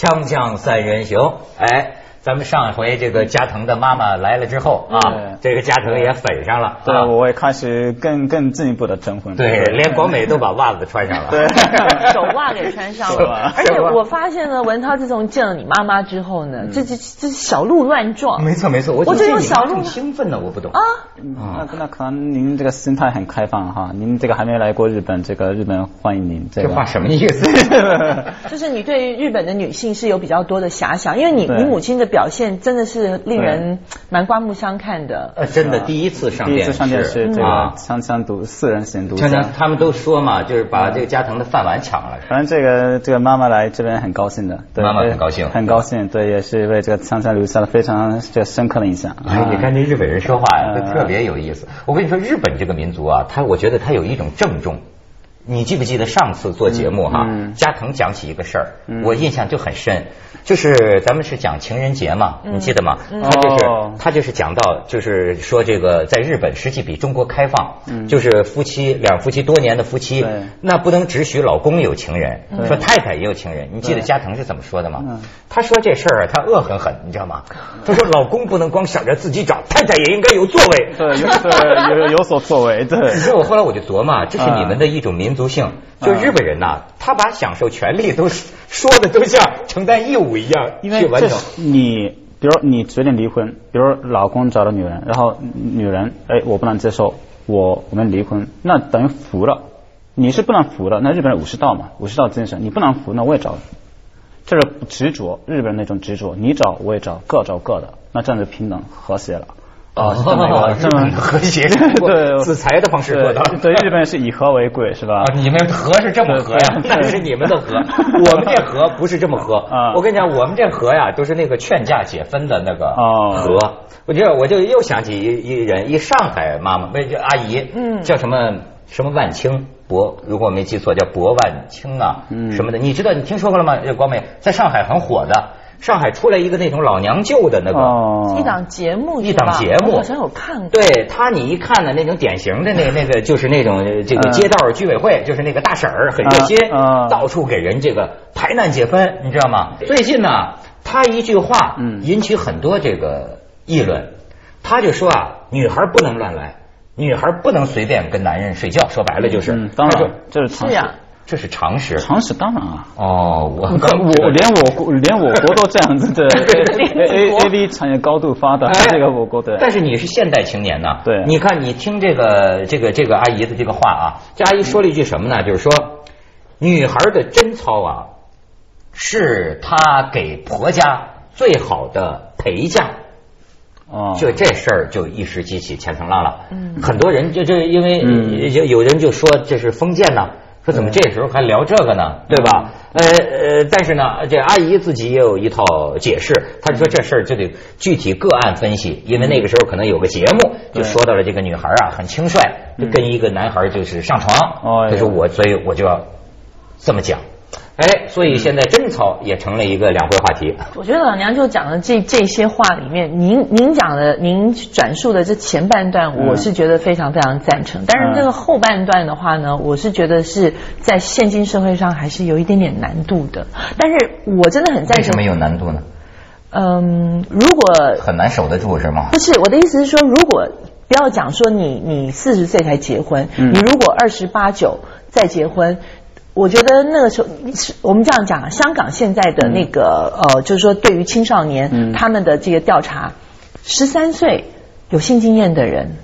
锵锵三人行，哎。咱们上一回这个加藤的妈妈来了之后啊，这个加藤也粉上了。对，我也开始更更进一步的征婚。对，连广美都把袜子穿上了。对，手袜给穿上了。而且我发现呢，文涛自从见了你妈妈之后呢，这这这小鹿乱撞。没错没错，我就用小鹿兴奋呢，我不懂啊。那那可能您这个心态很开放哈，您这个还没来过日本，这个日本欢迎您。这话什么意思？就是你对日本的女性是有比较多的遐想，因为你你母亲的。表现真的是令人蛮刮目相看的。呃，真的第一次上电视，上电视这个锵锵独四人行独锵锵，他们都说嘛，就是把这个加藤的饭碗抢了。反正这个这个妈妈来这边很高兴的，对妈妈很高兴，很高兴，对，也是为这个锵锵留下了非常这深刻的印象。哎，你看这日本人说话呀，都特别有意思。我跟你说，日本这个民族啊，他我觉得他有一种郑重。你记不记得上次做节目哈，加藤讲起一个事儿，我印象就很深。就是咱们是讲情人节嘛，你记得吗？他就是他就是讲到，就是说这个在日本实际比中国开放，就是夫妻两夫妻多年的夫妻，那不能只许老公有情人，说太太也有情人。你记得加藤是怎么说的吗？他说这事儿他恶狠狠，你知道吗？他说老公不能光想着自己找，太太也应该有作为，对，有有有所作为。对，你知道我后来我就琢磨，这是你们的一种民族性，就日本人呐，他把享受权利都说的都像承担义务。一样，因为这你，比如你决定离婚，比如老公找了女人，然后女人，哎，我不能接受，我我们离婚，那等于服了，你是不能服的，那日本人武士道嘛，武士道精神，你不能服，那我也找，这是执着，日本人那种执着，你找我也找，各找各的，那这样就平等和谐了。哦，这么 和谐，对，子财的方式做到。对，日本是以和为贵，是吧？你们和是这么和呀？那是你们的和，我们这和不是这么和。我跟你讲，我们这和呀，都是那个劝架解纷的那个和。我就我就又想起一一人，一上海妈妈，不叫阿姨，嗯，叫什么什么万青博，如果我没记错，叫博万青啊，什么的。你知道你听说过了吗？这光美在上海很火的。上海出来一个那种老娘舅的那个一档节目，一档节目。好像有看过。对他，你一看呢，那种典型的那那个就是那种这个街道居委会，就是那个大婶儿很热心，到处给人这个排难解纷，你知道吗？最近呢，他一句话引起很多这个议论，他就说啊，女孩不能乱来，女孩不能随便跟男人睡觉，说白了就是，当然这是是呀。这是常识，常识当然啊。哦，我我连我国连我国都这样子的，A A V 产业高度发达，这个我国的。但是你是现代青年呢？对，你看你听这个这个这个阿姨的这个话啊，这阿姨说了一句什么呢？就是说，女孩的贞操啊，是她给婆家最好的陪嫁。哦，就这事儿就一时激起千层浪了。嗯，很多人就就因为有有人就说这是封建呢。说怎么这时候还聊这个呢？对吧？呃呃，但是呢，这阿姨自己也有一套解释。她说这事儿就得具体个案分析，因为那个时候可能有个节目就说到了这个女孩啊很轻率，就跟一个男孩就是上床。哦，他说我，所以我就要这么讲。哎，所以现在贞操也成了一个两会话题。我觉得老娘就讲的这这些话里面，您您讲的，您转述的这前半段，我是觉得非常非常赞成。但是这个后半段的话呢，我是觉得是在现今社会上还是有一点点难度的。但是我真的很赞成。为什么有难度呢？嗯，如果很难守得住是吗？不是，我的意思是说，如果不要讲说你你四十岁才结婚，你如果二十八九再结婚。我觉得那个时候，我们这样讲，香港现在的那个呃，就是说对于青少年他们的这个调查，十三岁有性经验的人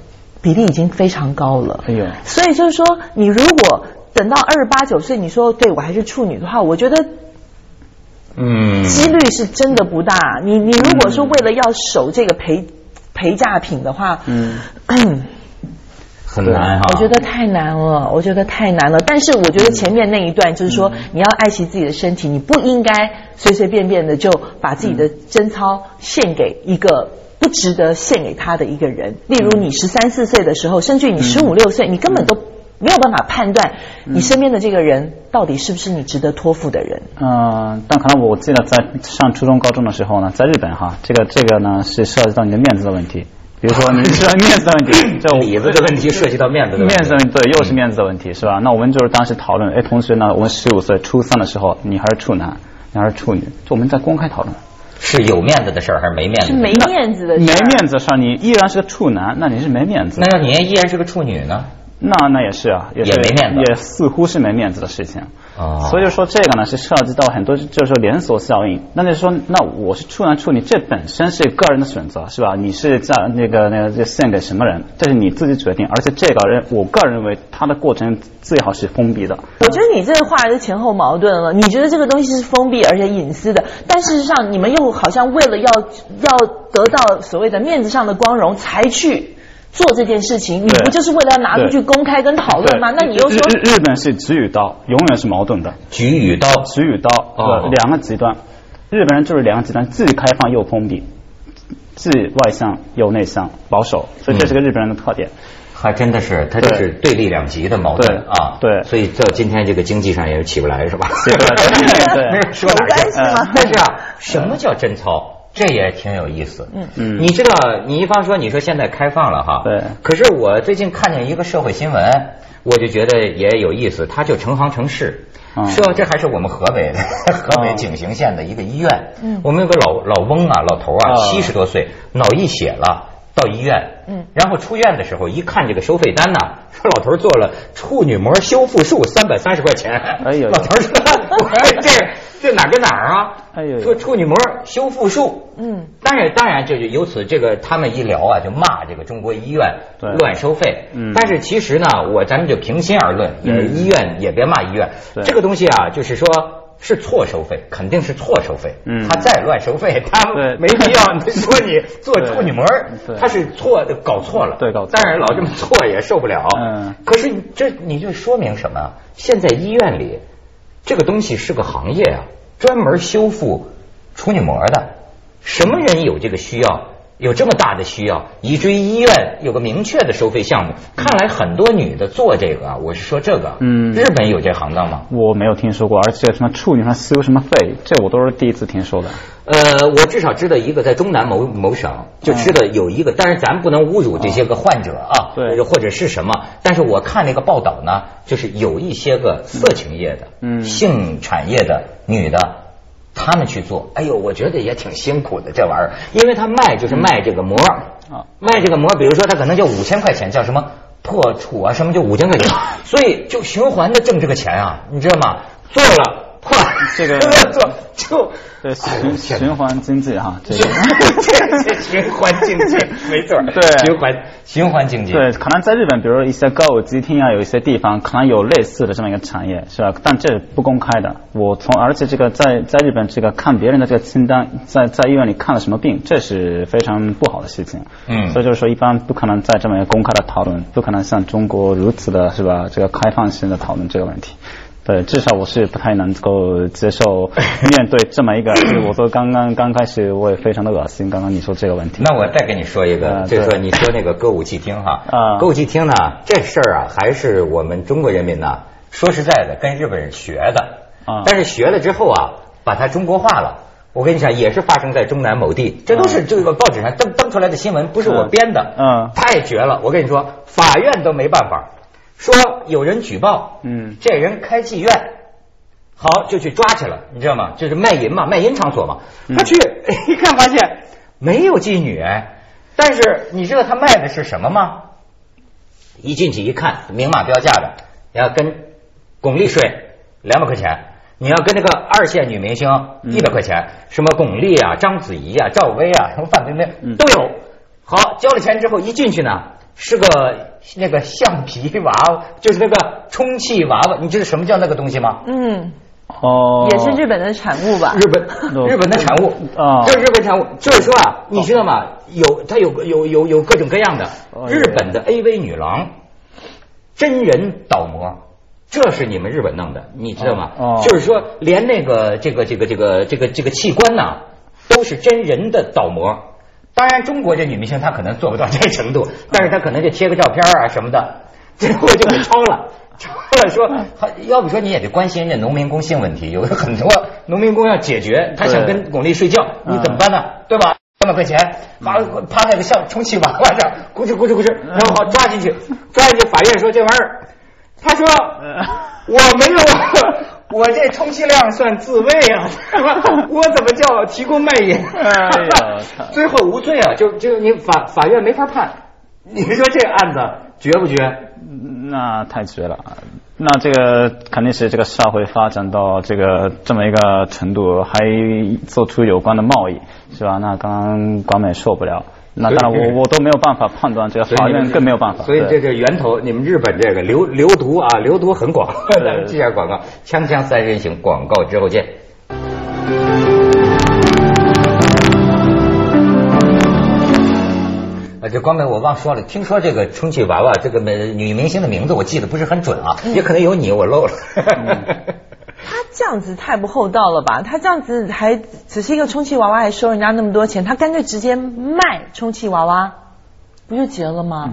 比例已经非常高了。哎呦，所以就是说，你如果等到二十八九岁，你说对我还是处女的话，我觉得，嗯，几率是真的不大。你你如果说为了要守这个陪陪嫁品的话，嗯。很难哈，我觉得太难了，我觉得太难了。但是我觉得前面那一段就是说，你要爱惜自己的身体，你不应该随随便便的就把自己的贞操献给一个不值得献给他的一个人。例如你十三四岁的时候，甚至于你十五六岁，你根本都没有办法判断你身边的这个人到底是不是你值得托付的人。嗯，但可能我记得在上初中高中的时候呢，在日本哈，这个这个呢是涉及到你的面子的问题。比如说，你是面子的问题，这里子的问题涉及到面子的问题。面子对，又是面子的问题，是吧？那我们就是当时讨论，哎，同学呢，我们十五岁，初三的时候，你还是处男，你还是处女，就我们在公开讨论。是有面子的事儿还是没面子？是没面子的事没。面子事儿，你依然是个处男，那你是没面子。那要你依然是个处女呢？那那也是啊，也是也没面子也似乎是没面子的事情。哦所以说这个呢是涉及到很多就是说连锁效应。那就是说，那我是处男处女，这本身是个人的选择，是吧？你是在那个那个这献给什么人，这是你自己决定。而且这个人，我个人认为他的过程最好是封闭的。我觉得你这个话是前后矛盾了。你觉得这个东西是封闭而且隐私的，但事实上你们又好像为了要要得到所谓的面子上的光荣才去做这件事情，你不就是为了要拿出去公开跟讨论吗？那你又说日本是直与刀，永远是矛盾的。举与刀，直与刀，哦呃，两个极端。日本人就是两个极端，既开放又封闭，既外向又内向，保守，所以这是个日本人的特点。还真的是，他就是对立两极的矛盾啊。对所以到今天这个经济上也起不来，是吧？有关系吗但是啊，什么叫贞操？这也挺有意思。嗯。嗯。你知道，你一方说你说现在开放了哈，对。可是我最近看见一个社会新闻，我就觉得也有意思，它就成行成市。嗯。说这还是我们河北的 河北嗯景行县的一个医院，嗯。我们有个老老翁啊，老头啊，啊。七十多岁，脑溢血了。到医院，嗯然后出院的时候一看这个收费单呢，说 老头做了处女膜修复术，三百三十块钱。哎呦老头说：“ 我这这哪跟哪儿啊？哎呦说处女膜修复术。嗯，当然，当然，就是由此这个他们一聊啊，就骂这个中国医院乱收费。嗯但是其实呢，我咱们就平心而论，也嗯医院也别骂医院，对这个东西啊，就是说。是错收费，肯定是错收费。嗯他再乱收费，他没必要 说你做处女膜对，他是错的，搞错了。对搞错当然老这么错也受不了。嗯可是这你就说明什么啊？现在医院里这个东西是个行业啊，专门修复处女膜的。什么人有这个需要？有这么大的需要，以至于医院有个明确的收费项目。看来很多女的做这个啊，我是说这个，嗯日本有这行当吗？我没有听说过，而且什么处女上修什么肺，这我都是第一次听说的。呃，我至少知道一个，在中南某某省就知道有一个，但是咱不能侮辱这些个患者啊，对或者是什么，但是我看那个报道呢，就是有一些个色情业的，嗯性产业的女的。他们去做，哎呦，我觉得也挺辛苦的这玩意儿，因为他卖就是卖这个膜，啊。卖这个膜，比如说他可能就五千块钱，叫什么？破处啊，什么就五千块钱，所以就循环的挣这个钱啊，你知道吗？做了破，这个 做就对循循环经济哈，这这个这循环经济没错，对循环循环经济，对，可能在日本，比如一些歌舞伎町啊，有一些地方可能有类似的这么一个产业，是吧？但这不公开的。我从而且这个在在日本这个看别人的这个清单，在在医院里看了什么病，这是非常不好的事情。嗯所以就是说，一般不可能在这么一个公开的讨论，不可能像中国如此的是吧？这个开放性的讨论这个问题。对，至少我是不太能够接受 面对这么一个，我说刚刚刚开始我也非常的恶心。刚刚你说这个问题，那我再跟你说一个，啊就是说你说那个歌舞伎厅哈，啊。歌舞伎厅呢这事儿啊，还是我们中国人民呢，说实在的，跟日本人学的，啊。但是学了之后啊，把它中国化了。我跟你讲，也是发生在中南某地，这都是这个报纸上登登出来的新闻，不是我编的，嗯太绝了。我跟你说，法院都没办法，说有人举报，嗯这人开妓院，好就去抓去了，你知道吗？就是卖淫嘛，卖淫场所嘛。他去 一看发现没有妓女，哎，但是你知道他卖的是什么吗？一进去一看，明码标价的，你要跟巩俐睡两百块钱，你要跟那个二线女明星一百块钱，什么巩俐啊、章子怡啊、赵薇啊、什么范冰冰嗯都有。好，交了钱之后一进去呢，是个那个橡皮娃娃，就是那个充气娃娃，你知道什么叫那个东西吗？嗯，哦，也是日本的产物吧？日本 日本的产物啊这是日本产物，就是说啊，你知道吗？有它有有有有各种各样的哦日本的 AV 女郎，真人倒模。这是你们日本弄的，你知道吗？哦就是说，连那个这个这个这个这个这个器官呐，都是真人的倒模。当然，中国这女明星她可能做不到这程度，但是她可能就贴个照片啊什么的，最后就给抄了。抄了说，还要不说你也得关心人家农民工性问题，有很多农民工要解决，他想跟巩俐睡觉，你怎么办呢？对吧？三百块钱，趴趴在个像充气娃娃上，咕哧咕哧咕哧，然后好抓进去，抓进去，法院说这玩意儿，他说我没有，我这充其量算自卫啊，我怎么叫提供卖淫？哎呀最后无罪啊，就就你法法院没法判。你说这案子绝不绝？那太绝了。那这个肯定是这个社会发展到这个这么一个程度，还做出有关的贸易，是吧？那刚刚广美受不了。那当然我我都没有办法判断，这个法院更没有办法。所以这个源头，你们日本这个流流毒啊，流毒很广。咱们记下广告，锵锵三人行，广告之后见。啊，这光美我忘说了，听说这个充气娃娃这个美女明星的名字我记得不是很准啊，也可能有你我漏了。他 这样子太不厚道了吧？他这样子还只是一个充气娃娃，还收人家那么多钱，他干脆直接卖充气娃娃，不就结了吗？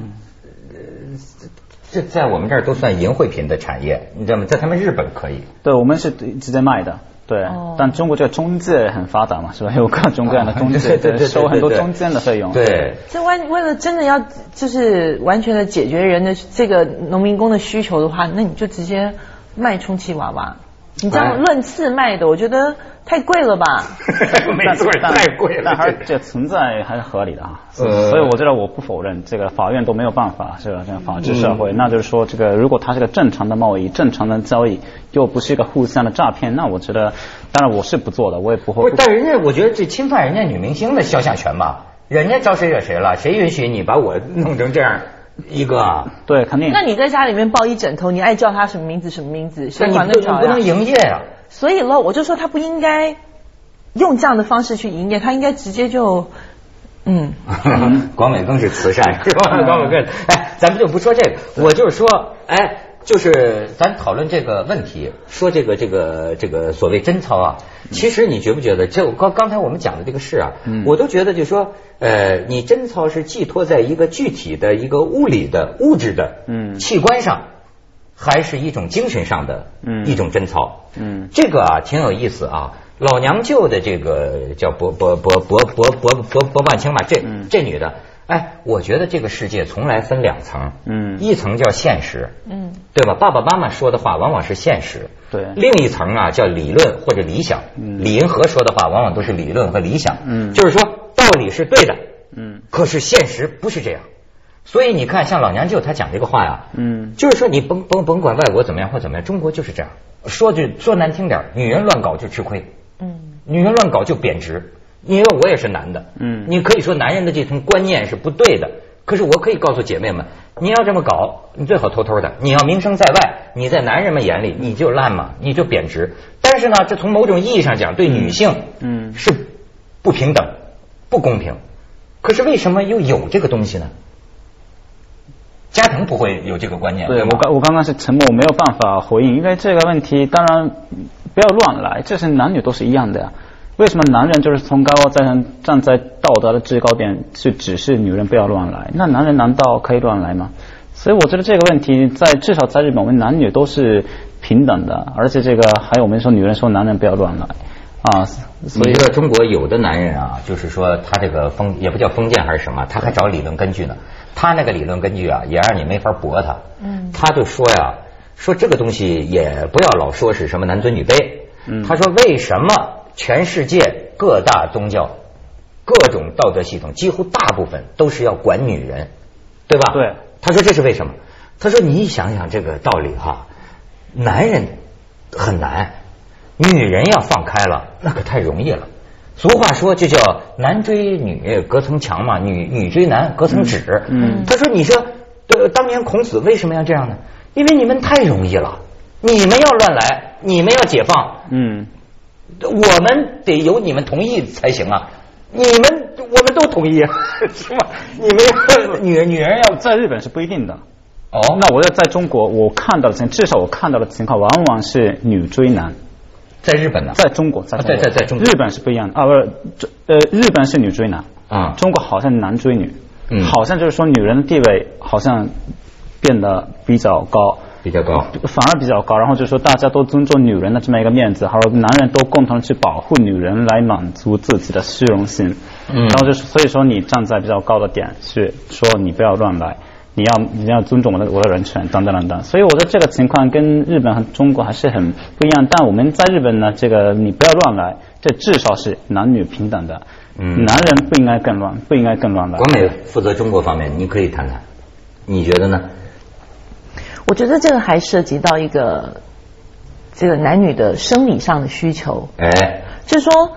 这在我们这儿都算淫秽品的产业，你知道吗？在他们日本可以。对，我们是直接卖的。对，但中国这个中介很发达嘛，是吧？有各种各样的中介，收很多中间的费用。对，这为为了真的要就是完全的解决人的这个农民工的需求的话，那你就直接卖充气娃娃。你这样论次卖的，我觉得太贵了吧？没错，太贵了。但还是这存在还是合理的啊。所以我觉得我不否认，这个法院都没有办法，是吧？这样法治社会，那就是说，这个如果它是个正常的贸易、正常的交易，又不是一个互相的诈骗，那我觉得，当然我是不做的，我也不会。但人家我觉得这侵犯人家女明星的肖像权吧，人家招谁惹谁了？谁允许你把我弄成这样？一个对，肯定。那你在家里面抱一枕头，你爱叫他什么名字什么名字，谁管得着呀？不能营业呀。所以喽，我就说他不应该用这样的方式去营业，他应该直接就嗯。广美更是慈善是吧？广美更哎，咱们就不说这个，我就是说哎。就是咱讨论这个问题，说这个这个这个所谓贞操啊，其实你觉不觉得？就刚刚才我们讲的这个事啊，我都觉得就说，呃，你贞操是寄托在一个具体的一个物理的物质的器官上，还是一种精神上的一种贞操？嗯，这个啊挺有意思啊。老娘舅的这个叫博博博博博博博博万清嘛，这这女的。哎，我觉得这个世界从来分两层，嗯，一层叫现实，嗯，对吧？爸爸妈妈说的话往往是现实，对。另一层啊叫理论或者理想，嗯。李银河说的话往往都是理论和理想，嗯，就是说道理是对的，嗯，可是现实不是这样。所以你看，像老娘舅他讲这个话呀，嗯，就是说你甭甭甭管外国怎么样或怎么样，中国就是这样。说句说难听点，女人乱搞就吃亏，嗯，女人乱搞就贬值。因为我也是男的，嗯，你可以说男人的这层观念是不对的，可是我可以告诉姐妹们，你要这么搞，你最好偷偷的，你要名声在外，你在男人们眼里你就烂嘛，你就贬值。但是呢，这从某种意义上讲，对女性，嗯，是不平等、不公平。可是为什么又有这个东西呢？家庭不会有这个观念。对我刚我刚刚是沉默，我没有办法回应，因为这个问题当然不要乱来，这是男女都是一样的呀。为什么男人就是从高高在上站在道德的制高点去指示女人不要乱来？那男人难道可以乱来吗？所以我觉得这个问题在至少在日本，我们男女都是平等的，而且这个还有我们说女人说男人不要乱来啊。所以说中国有的男人啊，就是说他这个封也不叫封建还是什么，他还找理论根据呢。他那个理论根据啊，也让你没法驳他。嗯。他就说呀，说这个东西也不要老说是什么男尊女卑。嗯。他说为什么？全世界各大宗教、各种道德系统，几乎大部分都是要管女人，对吧？对。他说这是为什么？他说你想想这个道理哈，男人很难，女人要放开了，那可太容易了。俗话说就叫男追女隔层墙嘛，女女追男隔层纸。嗯。他说你说，当年孔子为什么要这样呢？因为你们太容易了，你们要乱来，你们要解放。嗯。我们得有你们同意才行啊！你们我们都同意，是吧？你们女女人要在日本是不一定的。哦，那我要在中国，我看到的情，至少我看到的情况，往往是女追男。在日本呢？在中国，在在在在中国，日本是不一样的啊！不是，呃，日本是女追男啊，中国好像男追女，嗯，好像就是说女人的地位好像变得比较高。比较高，反而比较高。然后就说大家都尊重女人的这么一个面子，还有男人都共同去保护女人，来满足自己的虚荣心。嗯，然后就是所以说你站在比较高的点去说你不要乱来，你要你要尊重我的我的人权等等等等。所以我的这个情况跟日本和中国还是很不一样。但我们在日本呢，这个你不要乱来，这至少是男女平等的。嗯男人不应该更乱，不应该更乱来。国美负责中国方面，你可以谈谈，你觉得呢？我觉得这个还涉及到一个这个男女的生理上的需求，哎，就是说，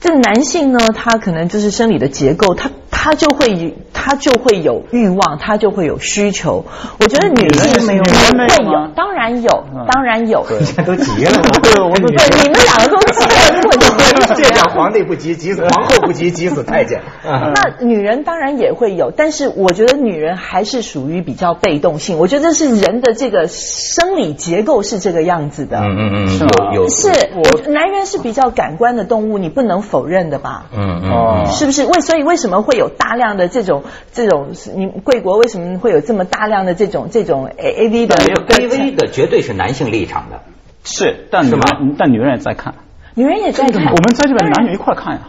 这个男性呢，他可能就是生理的结构，他他就会他就会有欲望，他就会有需求。我觉得女性没有也女人没有会有，当然有，嗯当然有。现在 都急了，对我都对，你们两个都急了，如果你这叫皇帝不急，急死皇后不急，急死太监。那女人当然也会有，但是我觉得女人还是属于比较被动性。我觉得是人的这个生理结构是这个样子的。嗯嗯嗯，是有有是，我男人是比较感官的动物，你不能否认的吧？嗯嗯，是不是？为所以为什么会有大量的这种这种？你贵国为什么会有这么大量的这种这种 A A V 的？？A V 的绝对是男性立场的。是，但女但女人也在看。女人也在看。我们在这边男女一块看呀。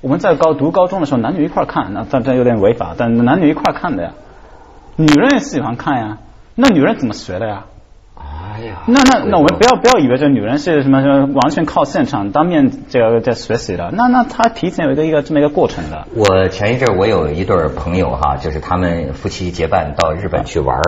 我们在高读高中的时候，男女一块看，那但这有点违法，但男女一块看的呀。女人也喜欢看呀，那女人怎么学的呀？哎呀，那那那我们不要不要以为这女人是什么什么完全靠现场当面这个在学习的，那那她提前有一个一个这么一个过程的。我前一阵儿我有一对儿朋友哈，就是他们夫妻结伴到日本去玩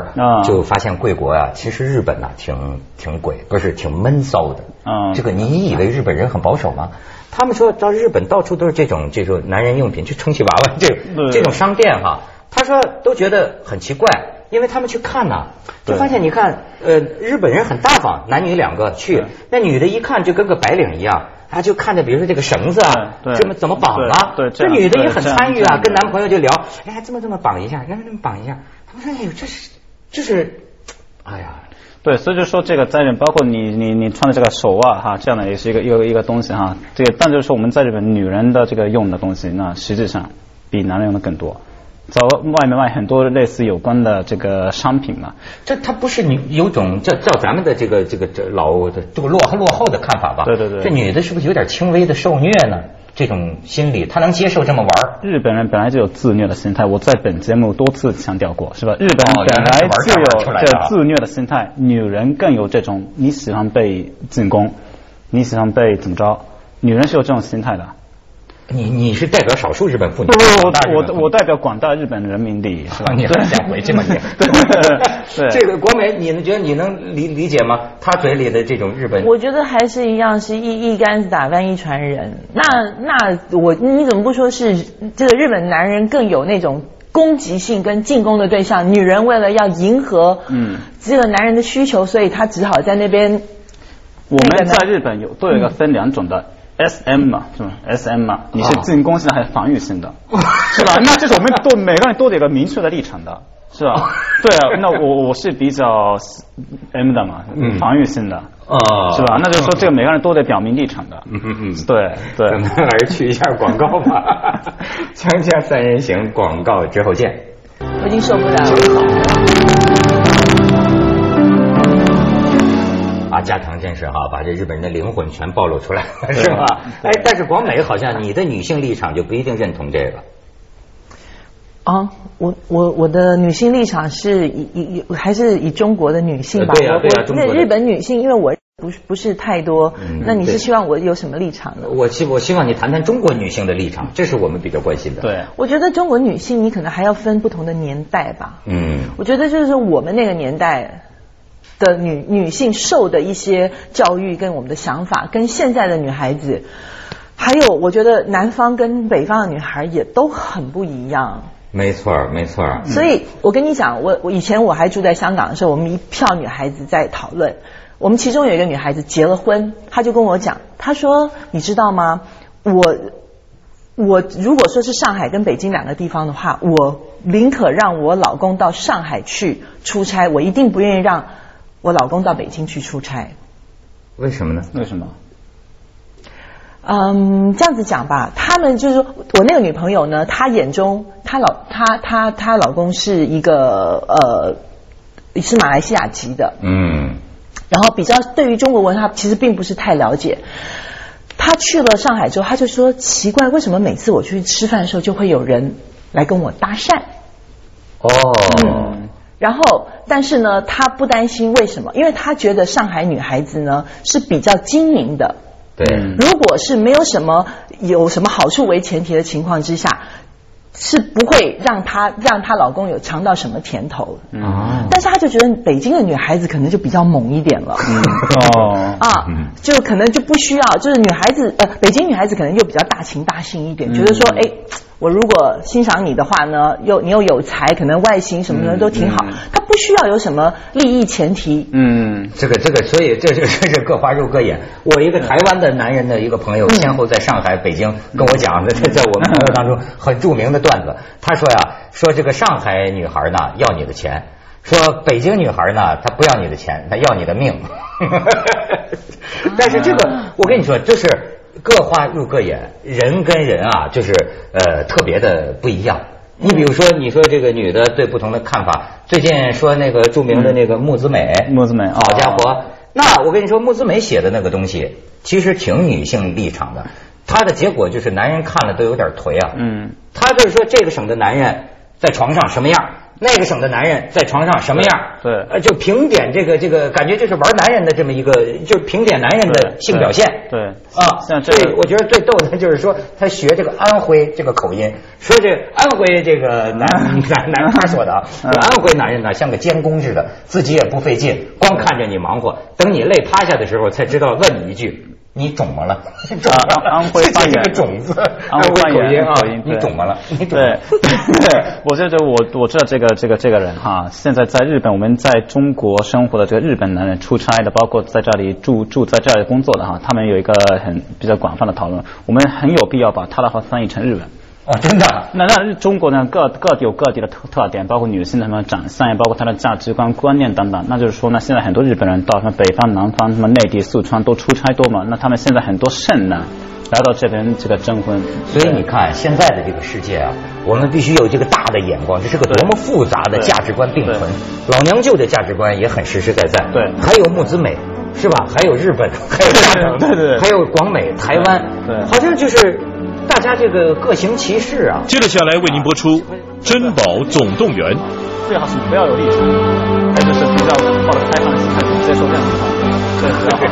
就发现贵国呀、其实日本呐、挺挺鬼，不是挺闷骚的。嗯这个你以为日本人很保守吗？他们说到日本到处都是这种这种男人用品，就充气娃娃这这种商店哈，他说都觉得很奇怪，因为他们去看呐、就发现你看呃日本人很大方，男女两个去，那女的一看就跟个白领一样。啊，就看着，比如说这个绳子啊，对对这么怎么绑啊？对对这这女的也很参与啊，跟男朋友就聊，哎，这么这么绑一下，让这么绑一下。他们说，哎呦，这是，这是，哎呀，对，所以就说这个在日本，包括你你你穿的这个手袜哈，这样的也是一个一个一个东西哈。这个但就是说我们在日本女人的这个用的东西，那实际上比男人用的更多。在外面卖很多类似有关的这个商品嘛，这他不是你有种叫叫咱们的这个这个这老的这个落落后的看法吧？对对对这女的是不是有点轻微的受虐呢？这种心理，她能接受这么玩儿？日本人本来就有自虐的心态，我在本节目多次强调过，是吧？日本哦人本来就有这自虐的心态，女人更有这种你喜欢被进攻，你喜欢被怎么着，女人是有这种心态的。你你是代表少数日本妇女？不不，不我我我代表广大日本人民利益，是吧？你还想回去吗？你 对对这个国美，你觉得你能理理解吗？他嘴里的这种日本，我觉得还是一样，是一一竿子打翻一船人。那那我你怎么不说是这个日本男人更有那种攻击性跟进攻的对象？女人为了要迎合嗯这个男人的需求，所以她只好在那边我们在日本有都有一个分两种的。S M 嘛，是吧？S M 嘛，你是进攻性的还是防御性的，是吧？那这是我们都每个人都得有个明确的立场的，是吧？对啊，那我我是比较 M 的嘛嗯，防御性的，哦是吧？那就是说这个每个人都得表明立场的，嗯嗯嗯，对对咱们还是去一下广告吧。锵锵三人行，广告之后见。我已经受不了了。加藤真是哈，把这日本人的灵魂全暴露出来了，是吧？哎，但是广美好像你的女性立场就不一定认同这个。啊，我我我的女性立场是以以以还是以中国的女性吧。呃对呀我我对呀中国的那日本女性，因为我不是不是太多，嗯那你是希望我有什么立场呢？我希我希望你谈谈中国女性的立场，这是我们比较关心的。，对，我觉得中国女性，你可能还要分不同的年代吧。嗯，我觉得就是说，我们那个年代的女女性受的一些教育跟我们的想法，跟现在的女孩子，还有我觉得南方跟北方的女孩也都很不一样。没错儿没错儿。所以我跟你讲，我我以前我还住在香港的时候，我们一票女孩子在讨论。我们其中有一个女孩子结了婚，她就跟我讲，她说：“你知道吗？我我如果说是上海跟北京两个地方的话，我宁可让我老公到上海去出差，我一定不愿意让我老公到北京去出差。为什么呢？为什么？嗯，这样子讲吧，他们就是说我那个女朋友呢，她眼中她老她她她老公是一个呃是马来西亚籍的，嗯，然后比较对于中国文化其实并不是太了解。他去了上海之后，他就说奇怪，为什么每次我去吃饭的时候就会有人来跟我搭讪？哦，然后，但是呢，他不担心，为什么？因为他觉得上海女孩子呢是比较精明的。对，如果是没有什么有什么好处为前提的情况之下，是不会让她让她老公有尝到什么甜头。啊，但是她就觉得北京的女孩子可能就比较猛一点了。哦，啊，就可能就不需要，就是女孩子呃，北京女孩子可能又比较大情大性一点，觉得说，哎，我如果欣赏你的话呢，又你又有才，可能外形什么的都挺好，她不需要有什么利益前提。嗯，这个这个，所以这这这是各花入各眼。我一个台湾的男人的一个朋友，先后在上海、北京跟我讲，在在我们朋友当中很著名的段子。他说呀，说这个上海女孩呢要你的钱，说北京女孩呢她不要你的钱，她要你的命。但是这个我跟你说，就是各花入各眼，人跟人啊，就是呃特别的不一样。你比如说，你说这个女的对不同的看法，最近说那个著名的那个木子美，木子美好家伙，那我跟你说，木子美写的那个东西，其实挺女性立场的。她的结果就是男人看了都有点颓啊。嗯，她就是说这个省的男人在床上什么样，那个省的男人在床上什么样。对呃，就评点这个这个，感觉就是玩男人的这么一个，就是评点男人的性表现。对啊，像这个所以我觉得最逗的就是说，他学这个安徽这个口音，说这安徽这个男 男男他说的啊，嗯安徽男人呢像个监工似的，自己也不费劲，光看着你忙活，等你累趴下的时候才知道问你一句。你肿么了？肿么了？安徽方言这个种子，安徽发言口音你肿么了？你肿对？对，我觉得我我知道这个这个这个人哈，现在在日本，我们在中国生活的这个日本男人出差的，包括在这里住住在这里工作的哈，他们有一个很比较广泛的讨论，我们很有必要把他的话翻译成日文。哦，真的。那那中国呢，各各地有各地的特特点，包括女性的什么长相，包括她的价值观、观念等等。那就是说呢，现在很多日本人到什么北方、南方、什么内地、四川都出差多嘛，那他们现在很多剩男来到这边这个征婚，所以你看，现在的这个世界啊，我们必须有这个大的眼光，这是个多么复杂的价值观并存。老娘舅的价值观也很实实在在，对。还有木子美，是吧？还有日本，还有对对对。还有广美、台湾，对。好像就是大家这个各行其事啊。接着下来为您播出《珍宝总动员》。最好是不要有立场，还有就是比较抱着开放的心态去接受这样的话，对，比较好。